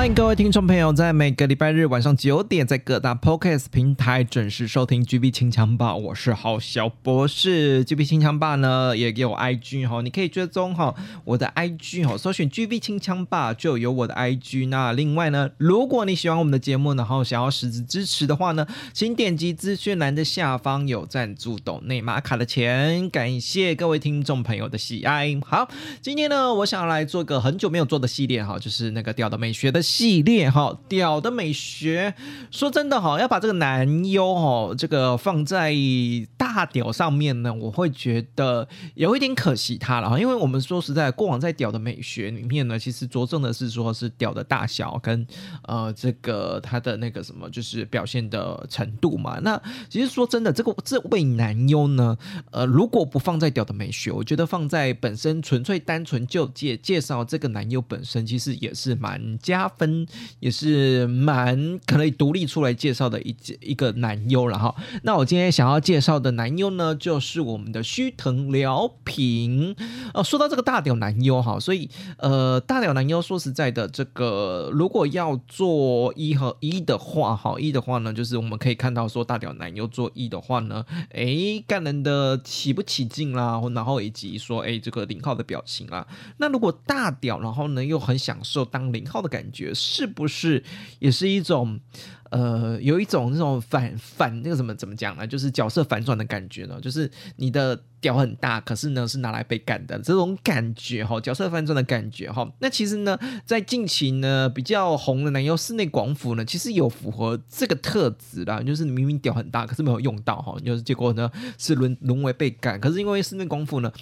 欢迎各位听众朋友，在每个礼拜日晚上九点，在各大 Podcast 平台准时收听 GB 清枪吧。我是好小博士，GB 清枪吧呢也有 IG 哈，你可以追踪哈我的 IG 哈，搜寻 GB 清枪吧就有我的 IG。那另外呢，如果你喜欢我们的节目，然后想要实质支持的话呢，请点击资讯栏的下方有赞助斗内马卡的钱，感谢各位听众朋友的喜爱。好，今天呢，我想来做个很久没有做的系列哈，就是那个屌的美学的。系列哈，屌的美学，说真的哈，要把这个男优哈，这个放在大屌上面呢，我会觉得有一点可惜他了哈，因为我们说实在，过往在屌的美学里面呢，其实着重的是说是屌的大小跟呃这个他的那个什么，就是表现的程度嘛。那其实说真的，这个这位男优呢，呃，如果不放在屌的美学，我觉得放在本身纯粹单纯就介介绍这个男优本身，其实也是蛮加分分也是蛮可以独立出来介绍的一一个男优了哈。那我今天想要介绍的男优呢，就是我们的须藤辽平。哦，说到这个大屌男优哈，所以呃，大屌男优说实在的，这个如果要做一和一的话，哈，一的话呢，就是我们可以看到说大屌男优做一的话呢，哎，干人的起不起劲啦，然后以及说哎这个零号的表情啦。那如果大屌，然后呢又很享受当零号的感觉。是不是也是一种，呃，有一种那种反反那个什么怎么讲呢？就是角色反转的感觉呢？就是你的屌很大，可是呢是拿来被干的这种感觉哈，角色反转的感觉哈。那其实呢，在近期呢比较红的男优室内广府呢，其实有符合这个特质啦，就是明明屌很大，可是没有用到哈，就是结果呢是沦沦为被干。可是因为室内广府呢。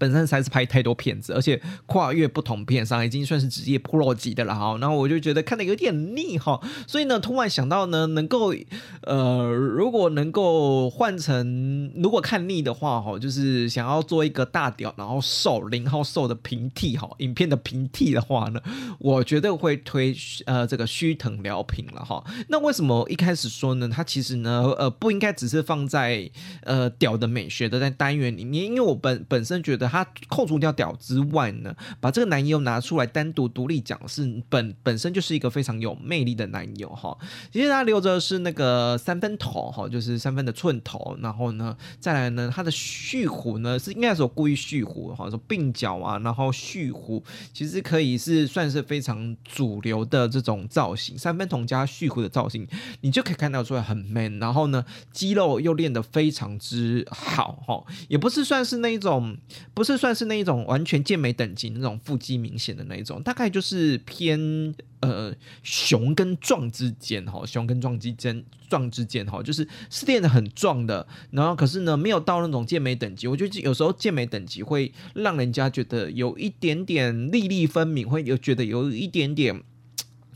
本身才是拍太多片子，而且跨越不同片商，已经算是职业 pro 级的了哈。然后我就觉得看的有点腻哈，所以呢，突然想到呢，能够呃，如果能够换成如果看腻的话哈，就是想要做一个大屌，然后瘦零号瘦的平替哈，影片的平替的话呢，我觉得会推呃这个须藤辽平了哈。那为什么一开始说呢？他其实呢呃不应该只是放在呃屌的美学的在单元里面，因为我本本身觉得。他扣除掉屌之外呢，把这个男优拿出来单独独立讲，是本本身就是一个非常有魅力的男友哈。其实他留着是那个三分头哈，就是三分的寸头，然后呢，再来呢，他的蓄胡呢是应该是故意蓄胡哈，说鬓角啊，然后蓄胡，其实可以是算是非常主流的这种造型，三分头加蓄胡的造型，你就可以看到出来很 man，然后呢，肌肉又练得非常之好哈，也不是算是那一种。不是算是那一种完全健美等级那种腹肌明显的那一种，大概就是偏呃雄跟壮之间哈，雄跟壮之间壮之间哈，就是是练的很壮的，然后可是呢没有到那种健美等级，我觉得有时候健美等级会让人家觉得有一点点粒粒分明，会有觉得有一点点。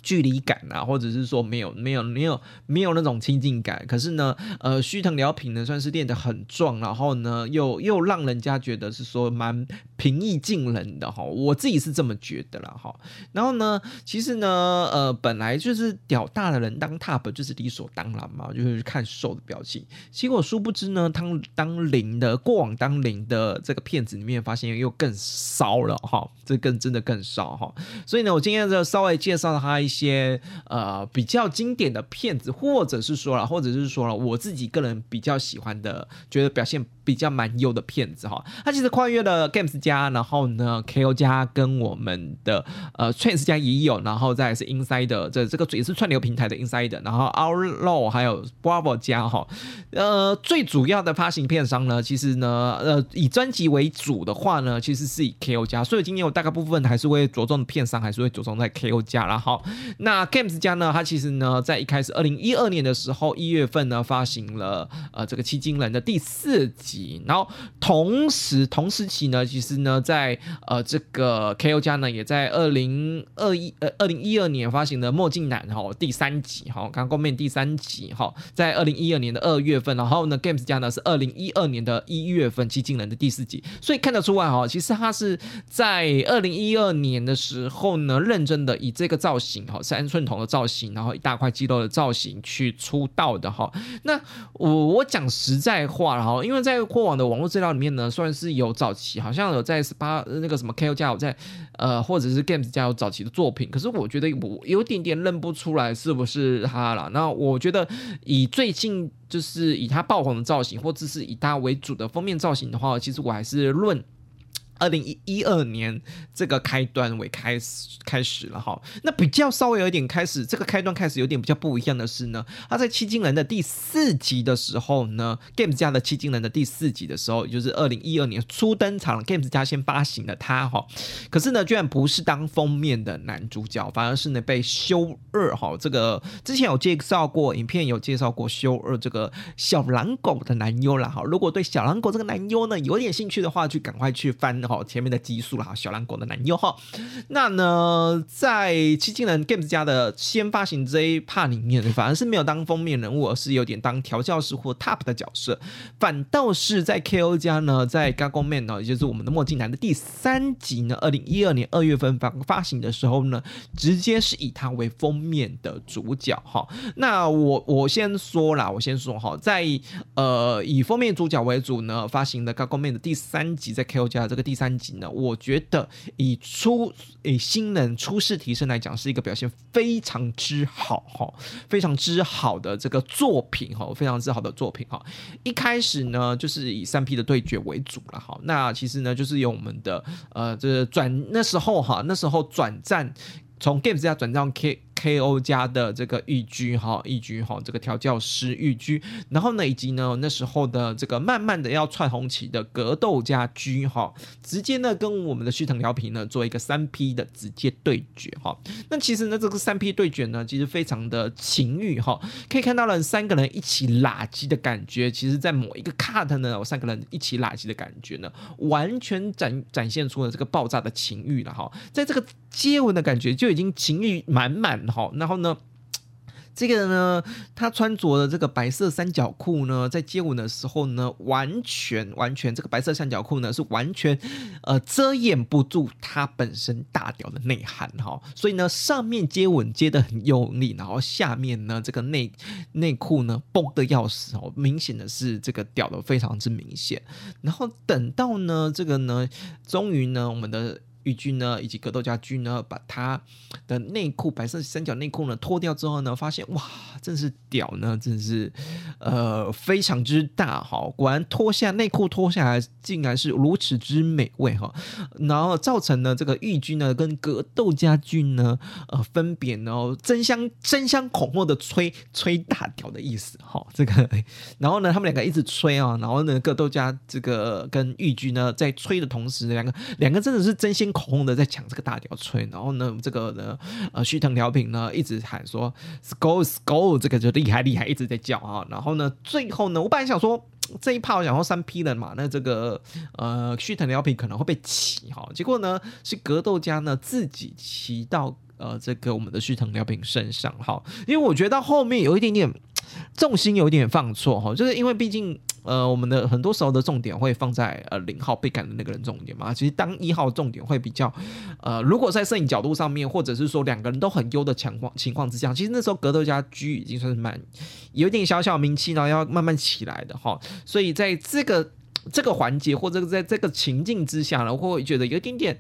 距离感啊，或者是说没有没有没有没有那种亲近感，可是呢，呃，须藤辽平呢算是练得很壮，然后呢又又让人家觉得是说蛮平易近人的哈，我自己是这么觉得啦哈。然后呢，其实呢，呃，本来就是屌大的人当 top 就是理所当然嘛，就是看瘦的表情。结果殊不知呢，当当零的过往当零的这个片子里面发现又更骚了哈，这更真的更骚哈。所以呢，我今天就稍微介绍了他一些。些呃比较经典的片子，或者是说了，或者是说了，我自己个人比较喜欢的，觉得表现比较蛮优的片子哈。它其实跨越了 Games 家，然后呢 KO 家跟我们的呃 Trans 家也有，然后再是 Inside 的这这个也是串流平台的 Insider，然后 Outlaw 还有 Bravo 家哈。呃，最主要的发行片商呢，其实呢，呃，以专辑为主的话呢，其实是以 KO 家，所以今天我大概部分还是会着重的片商，还是会着重在 KO 家啦。好。那 Games 家呢，它其实呢，在一开始二零一二年的时候，一月份呢发行了呃这个七金人的第四集。然后同时同时期呢，其实呢，在呃这个 KO 家呢，也在二零二一呃二零一二年发行的《墨镜男》哈第三集哈，刚刚后面第三集哈，在二零一二年的二月份，然后呢 Games 家呢是二零一二年的一月份，七金人的第四集，所以看得出来哈，其实他是在二零一二年的时候呢，认真的以这个造型哈，三寸头的造型，然后一大块肌肉的造型去出道的哈。那我我讲实在话了哈，因为在过往的网络资料里面呢，算是有早期，好像有在十八那个什么 KO 加有在呃，或者是 Games 加有早期的作品，可是我觉得我有点点认不出来是不是他了。那我觉得以最近就是以他爆红的造型，或者是以他为主的封面造型的话，其实我还是论。二零一二年这个开端为开始开始了哈，那比较稍微有一点开始，这个开端开始有点比较不一样的是呢，他在七金人的第四集的时候呢，Games 家的七金人的第四集的时候，也就是二零一二年初登场，Games 家先发行了他哈，可是呢，居然不是当封面的男主角，反而是呢被修二哈，这个之前有介绍过，影片有介绍过修二这个小狼狗的男优了哈，如果对小狼狗这个男优呢有点兴趣的话，就赶快去翻哈。前面的基数了哈，小狼狗的男优哈。那呢，在七金人 Games 家的先发行这一 part 里面，反而是没有当封面人物，而是有点当调教师或 Top 的角色。反倒是在 KO 家呢，在 GAGOMAN 呢，也就是我们的墨镜男的第三集呢，二零一二年二月份发发行的时候呢，直接是以他为封面的主角哈。那我我先说啦，我先说哈，在呃以封面主角为主呢，发行的 GAGOMAN 的第三集在 KO 家这个第。第三集呢，我觉得以初以新人初试提升来讲，是一个表现非常之好哈，非常之好的这个作品哈，非常之好的作品哈。一开始呢，就是以三 P 的对决为主了哈。那其实呢，就是有我们的呃，这个转那时候哈，那时候转战从 Games 家转战 K。KO 家的这个玉居哈，玉居哈，这个调教师玉居，然后呢，以及呢那时候的这个慢慢的要串红旗的格斗家居哈，直接呢跟我们的须藤辽平呢做一个三 P 的直接对决哈。那其实呢这个三 P 对决呢，其实非常的情欲哈，可以看到了三个人一起拉机的感觉，其实在某一个 cut 呢，有三个人一起拉机的感觉呢，完全展展现出了这个爆炸的情欲了哈，在这个接吻的感觉就已经情欲满满。好，然后呢，这个呢，他穿着的这个白色三角裤呢，在接吻的时候呢，完全完全这个白色三角裤呢是完全呃遮掩不住他本身大屌的内涵哈，所以呢，上面接吻接的很用力，然后下面呢这个内内裤呢崩的要死哦，明显的是这个屌的非常之明显，然后等到呢这个呢，终于呢我们的。玉君呢，以及格斗家军呢，把他的内裤白色三角内裤呢脱掉之后呢，发现哇，真是屌呢，真是呃非常之大哈！果然脱下内裤脱下来，竟然是如此之美味哈！然后造成了这个玉君呢跟格斗家军呢，呃，分别呢争相争相恐后的吹吹大屌的意思哈！这个，然后呢，他们两个一直吹啊，然后呢，格斗家这个跟玉君呢在吹的同时，两个两个真的是争先。口红的在抢这个大吊吹，然后呢，这个呢，呃，须藤辽平呢一直喊说 “Skull Skull”，这个就厉害厉害，一直在叫啊。然后呢，最后呢，我本来想说 这一炮然后三 P 了嘛，那这个呃须藤辽平可能会被骑哈，结果呢是格斗家呢自己骑到呃这个我们的须藤辽平身上哈，因为我觉得到后面有一点点 重心有一点放错哈，就是因为毕竟。呃，我们的很多时候的重点会放在呃零号被赶的那个人重点嘛。其实当一号重点会比较，呃，如果在摄影角度上面，或者是说两个人都很优的情况情况之下，其实那时候格斗家居已经算是蛮有点小小名气，然后要慢慢起来的哈。所以在这个这个环节或者在这个情境之下呢，会觉得有一点点。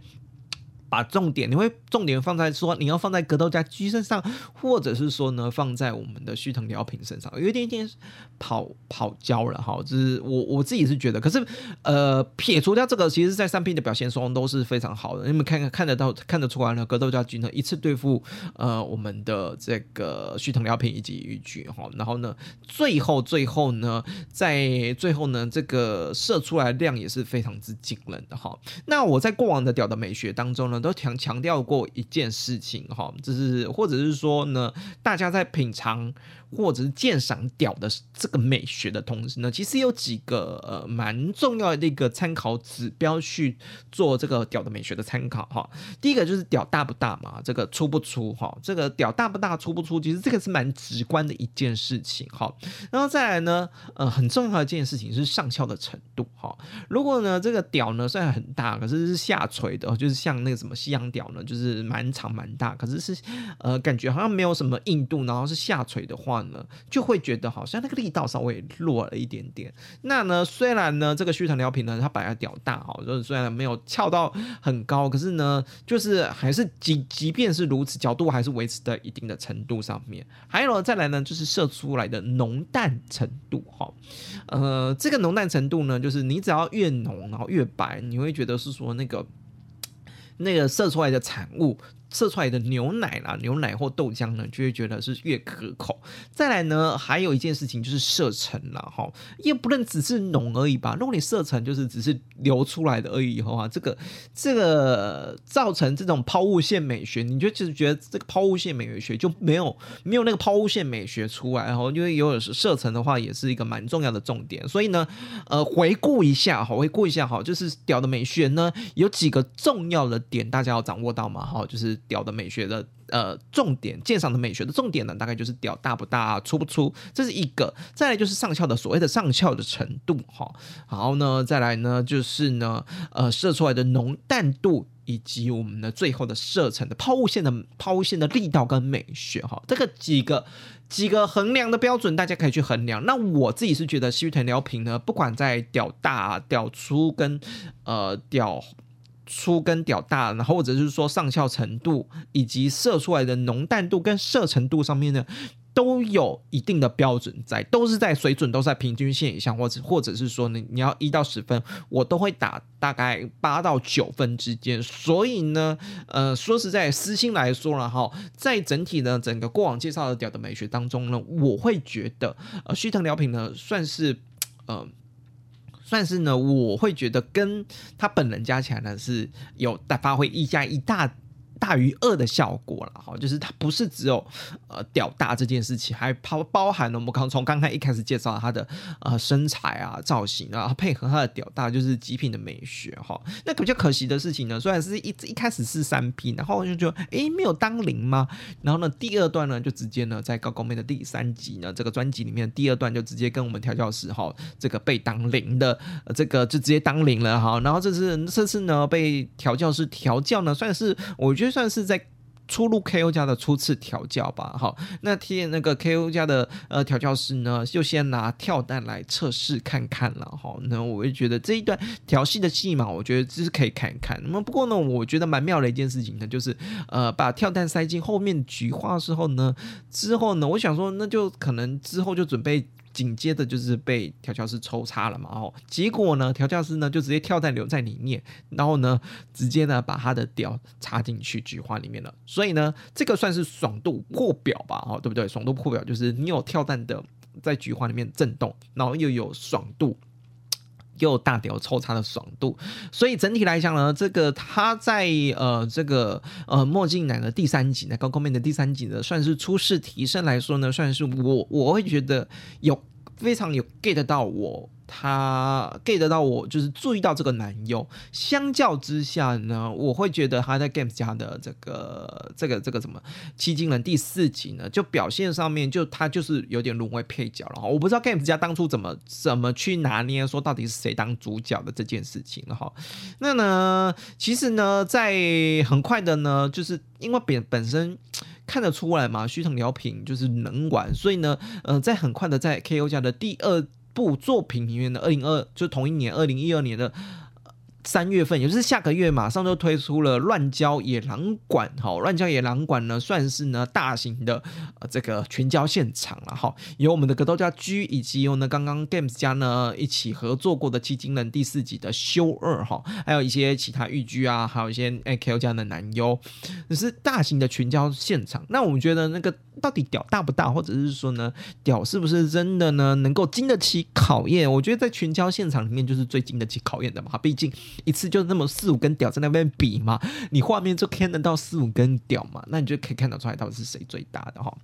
把重点，你会重点放在说你要放在格斗家居身上，或者是说呢放在我们的须藤辽平身上，有一点点跑跑焦了哈。就是我我自己是觉得，可是呃撇除掉这个，其实在三 P 的表现中都是非常好的。你们看看看得到看得出来呢，格斗家居呢一次对付呃我们的这个须藤辽平以及玉居哈，然后呢最后最后呢在最后呢这个射出来量也是非常之惊人的哈。那我在过往的屌的美学当中呢。都强强调过一件事情哈，就是或者是说呢，大家在品尝或者是鉴赏屌的这个美学的同时呢，其实有几个呃蛮重要的一个参考指标去做这个屌的美学的参考哈。第一个就是屌大不大嘛，这个粗不粗哈，这个屌大不大粗不粗，其实这个是蛮直观的一件事情哈。然后再来呢，呃，很重要的一件事情是上翘的程度哈。如果呢这个屌呢虽然很大，可是是下垂的，就是像那个什么西洋屌呢，就是蛮长蛮大，可是是呃感觉好像没有什么硬度，然后是下垂的话。就会觉得好像那个力道稍微弱了一点点。那呢，虽然呢，这个虚藤良品呢，它本来屌大哈，就是虽然没有翘到很高，可是呢，就是还是即即便是如此，角度还是维持在一定的程度上面。还有再来呢，就是射出来的浓淡程度哈。呃，这个浓淡程度呢，就是你只要越浓，然后越白，你会觉得是说那个那个射出来的产物。射出来的牛奶啦，牛奶或豆浆呢，就会觉得是越可口。再来呢，还有一件事情就是射程了哈，也不能只是浓而已吧。如果你射程就是只是流出来的而已以后啊，这个这个造成这种抛物线美学，你就就是觉得这个抛物线美学就没有没有那个抛物线美学出来，然后因为有射程的话，也是一个蛮重要的重点。所以呢，呃，回顾一下哈，回顾一下哈，就是屌的美学呢，有几个重要的点，大家要掌握到嘛哈，就是。屌的美学的呃重点，鉴赏的美学的重点呢，大概就是屌大不大，粗不粗，这是一个。再来就是上翘的所谓的上翘的程度哈，然后呢，再来呢就是呢呃射出来的浓淡度，以及我们的最后的射程的抛物线的抛物线的力道跟美学哈，这个几个几个衡量的标准，大家可以去衡量。那我自己是觉得西域藤疗瓶呢，不管在屌大、屌粗跟呃屌。粗跟屌大，然后或者是说上翘程度，以及射出来的浓淡度跟射程度上面呢，都有一定的标准在，都是在水准都在平均线以上，或者或者是说呢，你要一到十分，我都会打大概八到九分之间。所以呢，呃，说实在，私心来说了哈，在整体的整个过往介绍的屌的美学当中呢，我会觉得，呃，须藤良品呢算是，呃。算是呢，我会觉得跟他本人加起来呢是有在发挥一加一大。大于二的效果了哈，就是它不是只有呃屌大这件事情，还包包含了我们刚从刚才一开始介绍它的呃身材啊造型啊，配合它的屌大就是极品的美学哈。那比较可惜的事情呢，虽然是一一开始是三 P，然后就觉得诶没有当零吗？然后呢第二段呢就直接呢在高高妹的第三集呢这个专辑里面第二段就直接跟我们调教师哈这个被当零的这个就直接当零了哈。然后这次这次呢被调教师调教呢算是我觉得。就算是在初入 KO 家的初次调教吧，好，那天那个 KO 家的呃调教师呢，就先拿跳蛋来测试看看了，哈，那我就觉得这一段调戏的戏嘛，我觉得这是可以看一看。那么不过呢，我觉得蛮妙的一件事情呢，就是呃把跳蛋塞进后面菊花之后呢，之后呢，我想说那就可能之后就准备。紧接着就是被调教师抽插了嘛，哦，结果呢，调教师呢就直接跳弹留在里面，然后呢，直接呢把他的屌插进去菊花里面了，所以呢，这个算是爽度破表吧，哦，对不对？爽度破表就是你有跳弹的在菊花里面震动，然后又有爽度。又大屌抽他的爽度，所以整体来讲呢，这个他在呃这个呃墨镜男的第三集呢，高空面的第三集呢，算是初试提升来说呢，算是我我会觉得有非常有 get 到我。他 get 到我，就是注意到这个男优。相较之下呢，我会觉得他在 Games 家的这个、这个、这个什么七金人第四集呢，就表现上面就他就是有点沦为配角了哈。我不知道 Games 家当初怎么怎么去拿捏说到底是谁当主角的这件事情了哈。那呢，其实呢，在很快的呢，就是因为本本身看得出来嘛，虚藤良品就是能玩，所以呢，呃，在很快的在 KO 家的第二。部作品里面的二零二，就同一年二零一二年的三月份，也就是下个月，马上就推出了乱交野狼馆。哈，乱交野狼馆呢，算是呢大型的呃这个群交现场了。哈，有我们的格斗家 G，以及有呢刚刚 Games 家呢一起合作过的七金人第四集的修二哈，还有一些其他御居啊，还有一些 AKO 家的男优，只是大型的群交现场。那我们觉得那个。到底屌大不大，或者是说呢，屌是不是真的呢，能够经得起考验？我觉得在群交现场里面就是最经得起考验的嘛，毕竟一次就那么四五根屌在那边比嘛，你画面就看得到四五根屌嘛，那你就可以看得出来到底是谁最大的哈。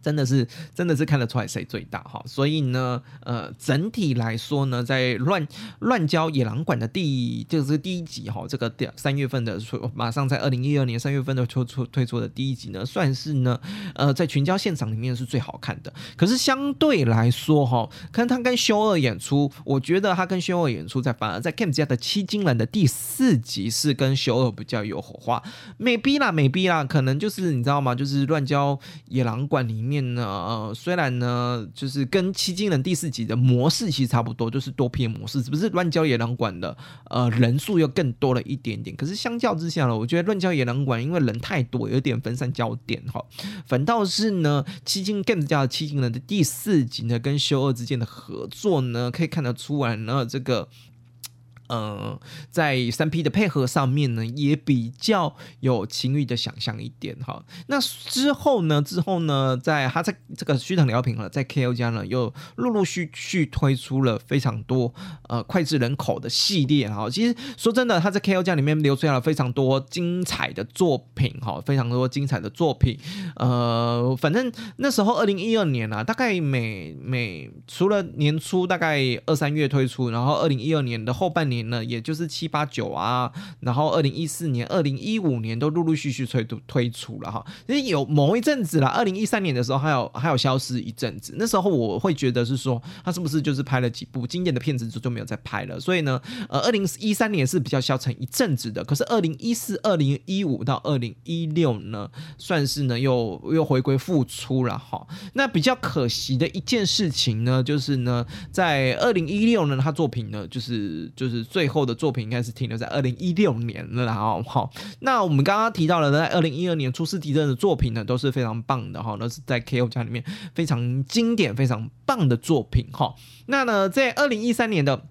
真的是，真的是看得出来谁最大哈，所以呢，呃，整体来说呢，在乱乱交野狼馆的第就是第一集哈，这个第三月份的出，马上在二零一二年三月份的推出推出的第一集呢，算是呢，呃，在群交现场里面是最好看的。可是相对来说哈，看他跟修二演出，我觉得他跟修二演出在反而在 Camp 家的七金人的第四集是跟修二比较有火花美逼啦美逼啦，可能就是你知道吗？就是乱交野狼馆里面。面呢，呃，虽然呢，就是跟七金人第四集的模式其实差不多，就是多篇模式，是不是乱交野狼馆的呃人数又更多了一点点。可是相较之下呢，我觉得乱交野狼馆因为人太多，有点分散焦点哈。反倒是呢，七金 Games 家的七金人的第四集呢，跟修二之间的合作呢，可以看得出来呢，这个。呃，在三 P 的配合上面呢，也比较有情欲的想象一点哈。那之后呢，之后呢，在他在这个虚藤良平了，在 KO 家呢，又陆陆续续推出了非常多呃脍炙人口的系列哈。其实说真的，他在 KO 家里面留出来了非常多精彩的作品哈，非常多精彩的作品。呃，反正那时候二零一二年啊，大概每每除了年初大概二三月推出，然后二零一二年的后半年。呢，也就是七八九啊，然后二零一四年、二零一五年都陆陆续续推推推出了哈。其实有某一阵子啦，二零一三年的时候还有还有消失一阵子，那时候我会觉得是说他是不是就是拍了几部经典的片子就就没有再拍了。所以呢，呃，二零一三年是比较消沉一阵子的。可是二零一四、二零一五到二零一六呢，算是呢又又回归复出了哈。那比较可惜的一件事情呢，就是呢，在二零一六呢，他作品呢就是就是。最后的作品应该是停留在二零一六年了，然后好，那我们刚刚提到了在二零一二年初次地震的作品呢，都是非常棒的哈，那是在 KO 家里面非常经典、非常棒的作品哈。那呢，在二零一三年的。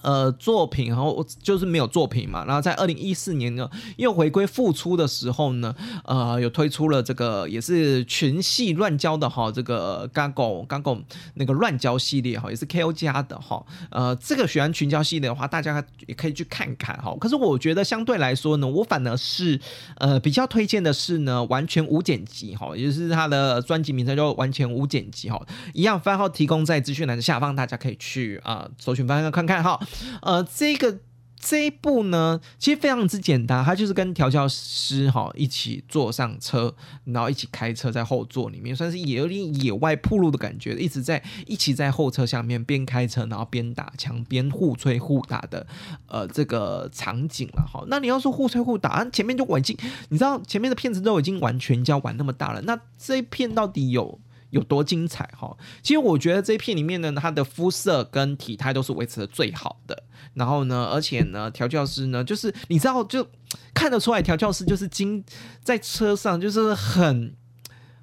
呃，作品，然后就是没有作品嘛。然后在二零一四年呢，又回归复出的时候呢，呃，有推出了这个也是群系乱交的哈，这个 Gago Gago 那个乱交系列哈，也是 KO 家的哈。呃，这个喜欢群交系列的话，大家也可以去看看哈。可是我觉得相对来说呢，我反而是呃比较推荐的是呢，完全无剪辑哈，也就是他的专辑名称叫完全无剪辑哈。一样番号提供在资讯栏的下方，大家可以去啊、呃、搜寻番号看看哈。呃，这个这一步呢，其实非常之简单，他就是跟调教师哈一起坐上车，然后一起开车在后座里面，算是也有点野外铺路的感觉，一直在一起在后车下面边开车，然后边打枪边互吹互打的呃这个场景了哈。那你要说互吹互打，前面就已经你知道前面的片子都已经玩群交玩那么大了，那这一片到底有？有多精彩哈？其实我觉得这一片里面呢，他的肤色跟体态都是维持的最好的。然后呢，而且呢，调教师呢，就是你知道，就看得出来，调教师就是经在车上就是很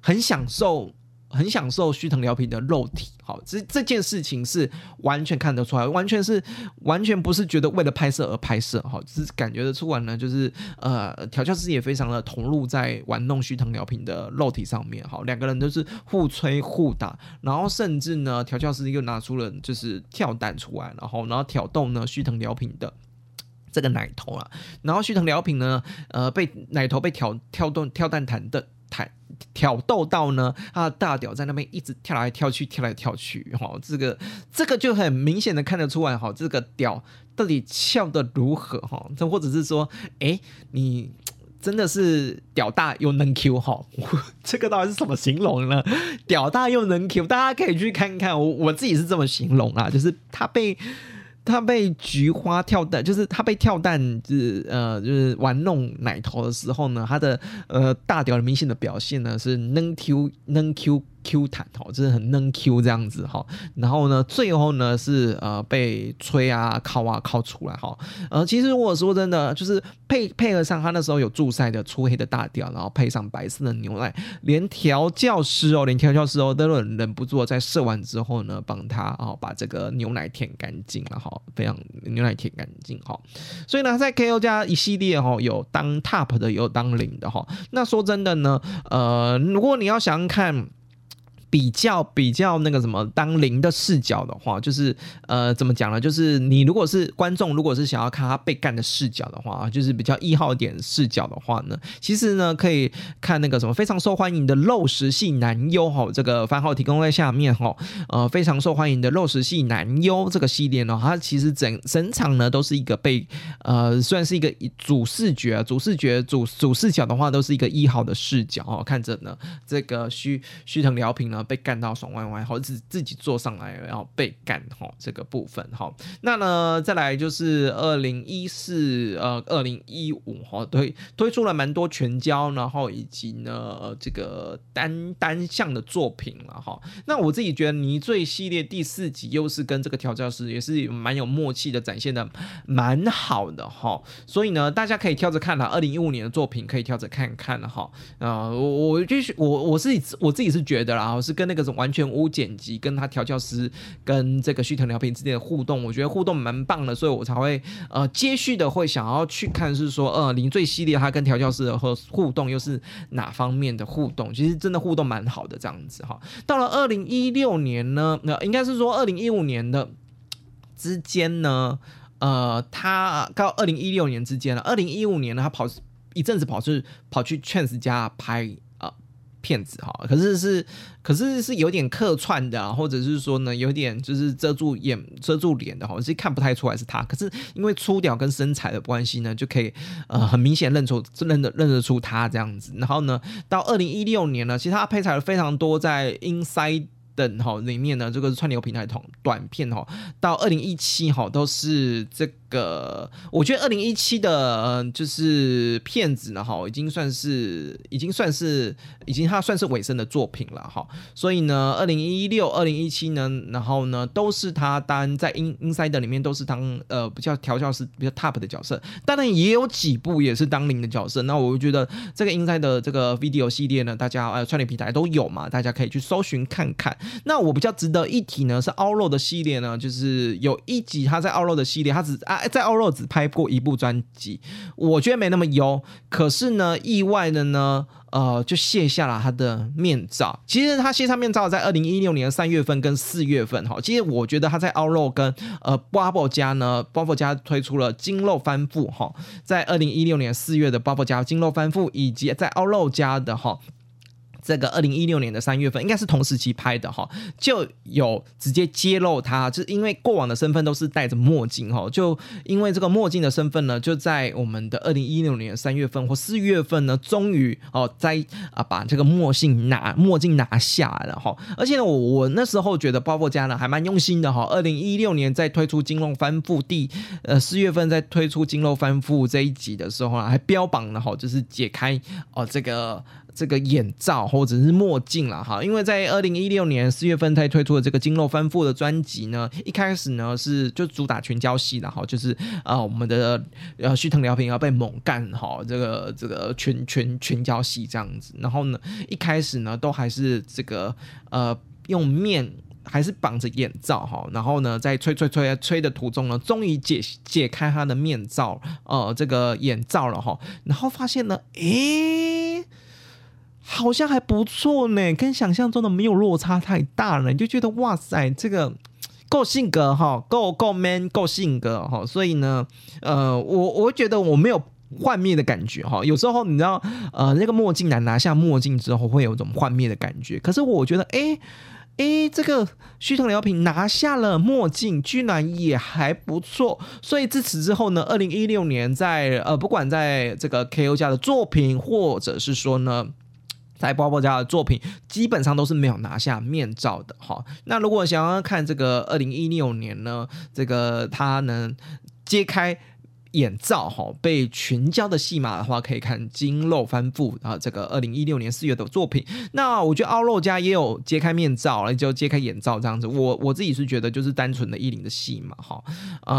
很享受。很享受须藤辽平的肉体，好，这这件事情是完全看得出来，完全是完全不是觉得为了拍摄而拍摄，哈，只是感觉得出来呢，就是呃，调教师也非常的投入在玩弄须藤辽平的肉体上面，好，两个人都是互吹互打，然后甚至呢，调教师又拿出了就是跳弹出来，然后然后挑动呢须藤辽平的这个奶头啊，然后须藤辽平呢，呃，被奶头被挑跳动跳弹弹的。挑逗到呢，他的大屌在那边一直跳来跳去，跳来跳去，哈，这个这个就很明显的看得出来，哈，这个屌到底翘得如何，哈，这或者是说，哎，你真的是屌大又能 Q，哈，这个到底是怎么形容呢？屌大又能 Q，大家可以去看看，我我自己是这么形容啊，就是他被。他被菊花跳蛋，就是他被跳蛋，就是呃，就是玩弄奶头的时候呢，他的呃大屌的明显的表现呢是能 Q 能 Q Q 弹哦，就是很嫩 Q 这样子哈。然后呢，最后呢是呃被吹啊、烤啊、烤出来哈。呃，其实如果说真的，就是配配合上他那时候有助塞的粗黑的大调，然后配上白色的牛奶，连调教师哦，连调教师哦都忍忍不住在射完之后呢，帮他哦把这个牛奶舔干净了哈，非常牛奶舔干净哈。所以呢，在 KO 家一系列哈，有当 top 的，有当零的哈。那说真的呢，呃，如果你要想看。比较比较那个什么当零的视角的话，就是呃怎么讲呢？就是你如果是观众，如果是想要看他被干的视角的话，就是比较一号点视角的话呢，其实呢可以看那个什么非常受欢迎的肉食系男优哈，这个番号提供在下面哈，呃非常受欢迎的肉食系男优这个系列呢，它其实整整场呢都是一个被呃算是一个主视觉、主视觉、主主视角的话，都是一个一号的视角哦，看着呢这个须须藤辽平呢。被干到爽歪歪，或者自自己坐上来，然后被干哈这个部分哈。那呢，再来就是二零一四呃二零一五哈推推出了蛮多全交，然后以及呢这个单单项的作品了哈。那我自己觉得泥醉系列第四集又是跟这个调教师也是蛮有默契的，展现的蛮好的哈。所以呢，大家可以挑着看了，二零一五年的作品可以挑着看看哈。啊，我我就是我我自己我自己是觉得啦，是是。跟那个是完全无剪辑，跟他调教师跟这个虚藤辽平之间的互动，我觉得互动蛮棒的，所以我才会呃接续的会想要去看，是说呃零最系列他跟调教师的和互动又是哪方面的互动？其实真的互动蛮好的这样子哈。到了二零一六年呢，那应该是说二零一五年的之间呢，呃，他到二零一六年之间了。二零一五年呢，他跑一阵子跑去跑去 Chance 家拍。骗子哈，可是是，可是是有点客串的啊，或者是说呢，有点就是遮住眼、遮住脸的哈，是看不太出来是他。可是因为粗屌跟身材的关系呢，就可以呃很明显认出、认得、认得出他这样子。然后呢，到二零一六年呢，其实他配彩了非常多在 Inside。等哈里面呢，这个是串流平台同短片哈，到二零一七哈都是这个，我觉得二零一七的嗯就是片子呢哈，已经算是已经算是已经它算是尾声的作品了哈，所以呢，二零一六、二零一七呢，然后呢都是他当在 In Inside 里面都是当呃比较调教师比较 top 的角色，当然也有几部也是当零的角色，那我觉得这个 Inside 的这个 video 系列呢，大家呃串流平台都有嘛，大家可以去搜寻看看。那我比较值得一提呢，是 Outro 的系列呢，就是有一集他在 Outro 的系列，他只啊在 Outro 只拍过一部专辑，我觉得没那么优。可是呢，意外的呢，呃，就卸下了他的面罩。其实他卸下面罩在二零一六年三月份跟四月份哈。其实我觉得他在 Outro 跟呃 Bravo 家呢，Bravo 家推出了筋肉翻覆哈，在二零一六年四月的 Bravo 家筋肉翻覆，以及在 Outro 家的哈。这个二零一六年的三月份，应该是同时期拍的哈，就有直接揭露他，就是因为过往的身份都是戴着墨镜哈，就因为这个墨镜的身份呢，就在我们的二零一六年三月份或四月份呢，终于哦在啊把这个墨镜拿墨镜拿下来了哈，而且呢，我我那时候觉得包括家呢还蛮用心的哈，二零一六年在推出筋肉翻覆第呃四月份在推出筋肉翻覆这一集的时候呢，还标榜了哈，就是解开哦这个。这个眼罩或者是墨镜了哈，因为在二零一六年四月份才推出的这个筋肉翻覆的专辑呢，一开始呢是就主打全交戏的哈，就是啊我们的呃须藤辽平要被猛干哈，这个这个全全全交戏这样子，然后呢一开始呢都还是这个呃用面还是绑着眼罩哈，然后呢在吹吹吹吹的途中呢，终于解解开他的面罩呃这个眼罩了哈，然后发现呢诶。好像还不错呢，跟想象中的没有落差太大了，你就觉得哇塞，这个够性格哈，够够 man，够性格哈，所以呢，呃，我我觉得我没有幻灭的感觉哈，有时候你知道，呃，那个墨镜男拿下墨镜之后会有一种幻灭的感觉，可是我觉得，哎哎，这个虚藤辽平拿下了墨镜，居然也还不错，所以自此之后呢，二零一六年在呃，不管在这个 KO 家的作品，或者是说呢。在包包家的作品基本上都是没有拿下面罩的哈。那如果想要看这个二零一六年呢，这个他能揭开眼罩哈被群交的戏码的话，可以看金肉翻覆啊，这个二零一六年四月的作品。那我觉得奥肉家也有揭开面罩，就揭开眼罩这样子。我我自己是觉得就是单纯的衣领的戏码哈，啊、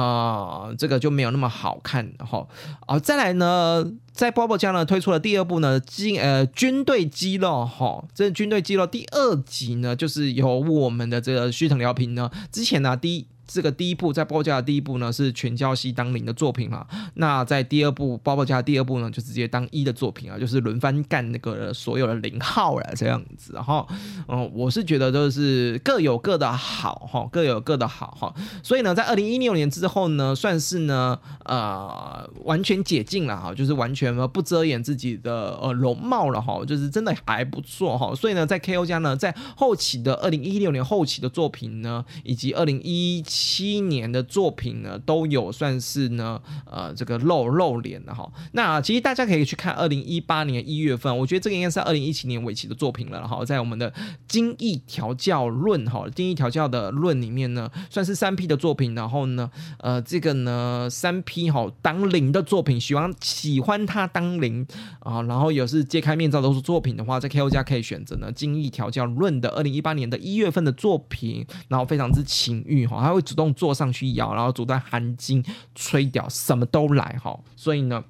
呃，这个就没有那么好看哈。啊，再来呢，在 Bobo 家呢推出了第二部呢，军呃军队肌肉哈，这军队肌肉第二集呢，就是由我们的这个须藤辽平呢，之前呢第一。这个第一部在包家的第一部呢是全教系当零的作品了，那在第二部包包家的第二部呢就直接当一的作品啊，就是轮番干那个所有的零号了这样子哈，嗯，我是觉得就是各有各的好哈，各有各的好哈，所以呢，在二零一六年之后呢，算是呢呃完全解禁了哈，就是完全不遮掩自己的呃容貌了哈，就是真的还不错哈，所以呢，在 KO 家呢，在后期的二零一六年后期的作品呢，以及二零一七。七年的作品呢，都有算是呢，呃，这个露露脸的哈。那其实大家可以去看二零一八年一月份，我觉得这个应该是二零一七年尾期的作品了哈。在我们的《精益调教论》哈，《精益调教的论》里面呢，算是三 P 的作品。然后呢，呃，这个呢，三 P 哈当零的作品，喜欢喜欢他当零啊，然后也是揭开面罩都是作品的话，在 KO 家可以选择呢，《精益调教论》的二零一八年的一月份的作品，然后非常之情欲哈，他会。主动坐上去摇，然后主动含金吹屌，什么都来哈。所以呢，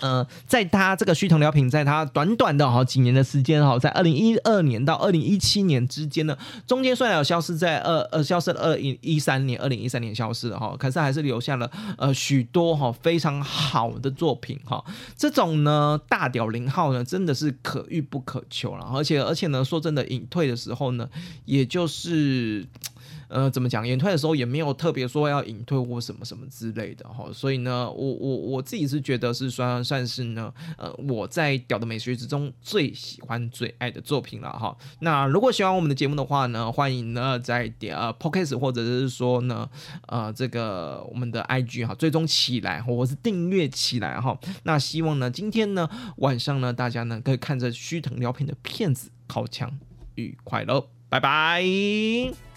呃，在他这个虚藤辽平，在他短短的好几年的时间哈，在二零一二年到二零一七年之间呢，中间虽然有消失在二呃消失了二零一三年，二零一三年消失了哈，可是还是留下了呃许多哈非常好的作品哈。这种呢大屌零号呢，真的是可遇不可求了，而且而且呢，说真的，隐退的时候呢，也就是。呃，怎么讲？隐退的时候也没有特别说要隐退或什么什么之类的哈，所以呢，我我我自己是觉得是算算是呢，呃，我在屌的美学之中最喜欢最爱的作品了哈。那如果喜欢我们的节目的话呢，欢迎呢在点呃 Podcast 或者是说呢呃这个我们的 IG 哈追踪起来或是订阅起来哈。那希望呢今天呢晚上呢大家呢可以看着虚藤辽平的片子，靠墙愉快喽，拜拜。